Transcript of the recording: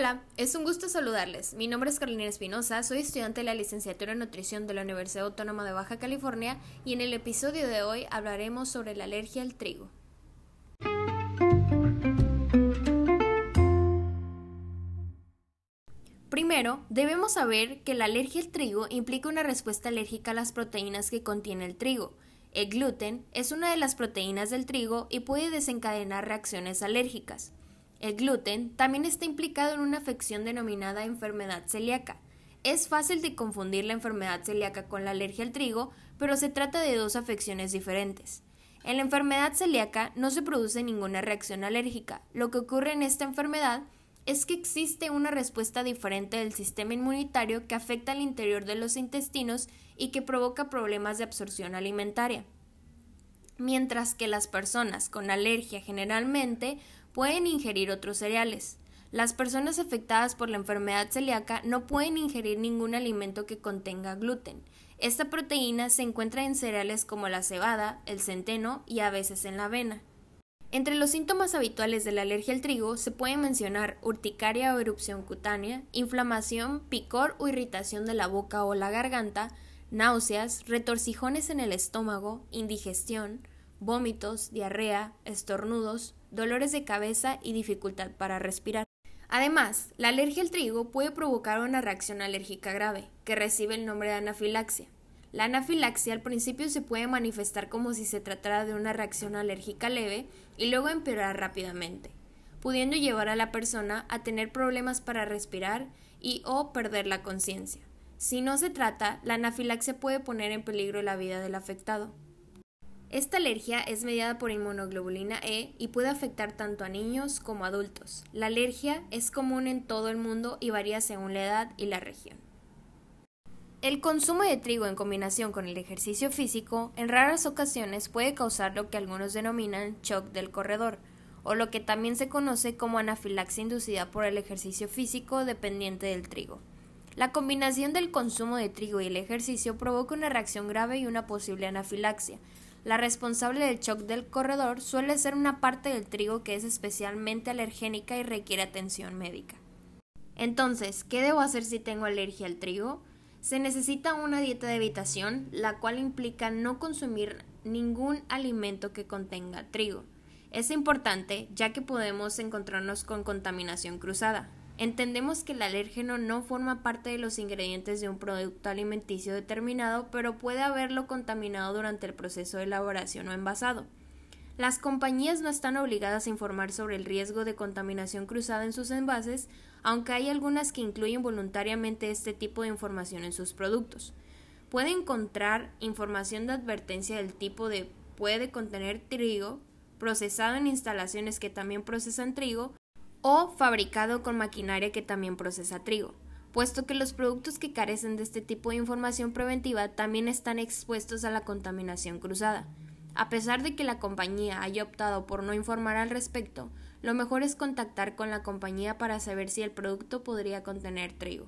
Hola, es un gusto saludarles. Mi nombre es Carolina Espinosa, soy estudiante de la licenciatura en nutrición de la Universidad Autónoma de Baja California y en el episodio de hoy hablaremos sobre la alergia al trigo. Primero, debemos saber que la alergia al trigo implica una respuesta alérgica a las proteínas que contiene el trigo. El gluten es una de las proteínas del trigo y puede desencadenar reacciones alérgicas. El gluten también está implicado en una afección denominada enfermedad celíaca. Es fácil de confundir la enfermedad celíaca con la alergia al trigo, pero se trata de dos afecciones diferentes. En la enfermedad celíaca no se produce ninguna reacción alérgica. Lo que ocurre en esta enfermedad es que existe una respuesta diferente del sistema inmunitario que afecta al interior de los intestinos y que provoca problemas de absorción alimentaria. Mientras que las personas con alergia generalmente pueden ingerir otros cereales. Las personas afectadas por la enfermedad celíaca no pueden ingerir ningún alimento que contenga gluten. Esta proteína se encuentra en cereales como la cebada, el centeno y a veces en la avena. Entre los síntomas habituales de la alergia al trigo se pueden mencionar urticaria o erupción cutánea, inflamación, picor o irritación de la boca o la garganta, náuseas, retorcijones en el estómago, indigestión, vómitos, diarrea, estornudos, dolores de cabeza y dificultad para respirar. Además, la alergia al trigo puede provocar una reacción alérgica grave, que recibe el nombre de anafilaxia. La anafilaxia al principio se puede manifestar como si se tratara de una reacción alérgica leve y luego empeorar rápidamente, pudiendo llevar a la persona a tener problemas para respirar y o perder la conciencia. Si no se trata, la anafilaxia puede poner en peligro la vida del afectado. Esta alergia es mediada por inmunoglobulina E y puede afectar tanto a niños como a adultos. La alergia es común en todo el mundo y varía según la edad y la región. El consumo de trigo en combinación con el ejercicio físico en raras ocasiones puede causar lo que algunos denominan shock del corredor, o lo que también se conoce como anafilaxia inducida por el ejercicio físico dependiente del trigo. La combinación del consumo de trigo y el ejercicio provoca una reacción grave y una posible anafilaxia, la responsable del shock del corredor suele ser una parte del trigo que es especialmente alergénica y requiere atención médica. Entonces, ¿qué debo hacer si tengo alergia al trigo? Se necesita una dieta de evitación, la cual implica no consumir ningún alimento que contenga trigo. Es importante ya que podemos encontrarnos con contaminación cruzada. Entendemos que el alérgeno no forma parte de los ingredientes de un producto alimenticio determinado, pero puede haberlo contaminado durante el proceso de elaboración o envasado. Las compañías no están obligadas a informar sobre el riesgo de contaminación cruzada en sus envases, aunque hay algunas que incluyen voluntariamente este tipo de información en sus productos. Puede encontrar información de advertencia del tipo de puede contener trigo, procesado en instalaciones que también procesan trigo, o fabricado con maquinaria que también procesa trigo, puesto que los productos que carecen de este tipo de información preventiva también están expuestos a la contaminación cruzada. A pesar de que la compañía haya optado por no informar al respecto, lo mejor es contactar con la compañía para saber si el producto podría contener trigo.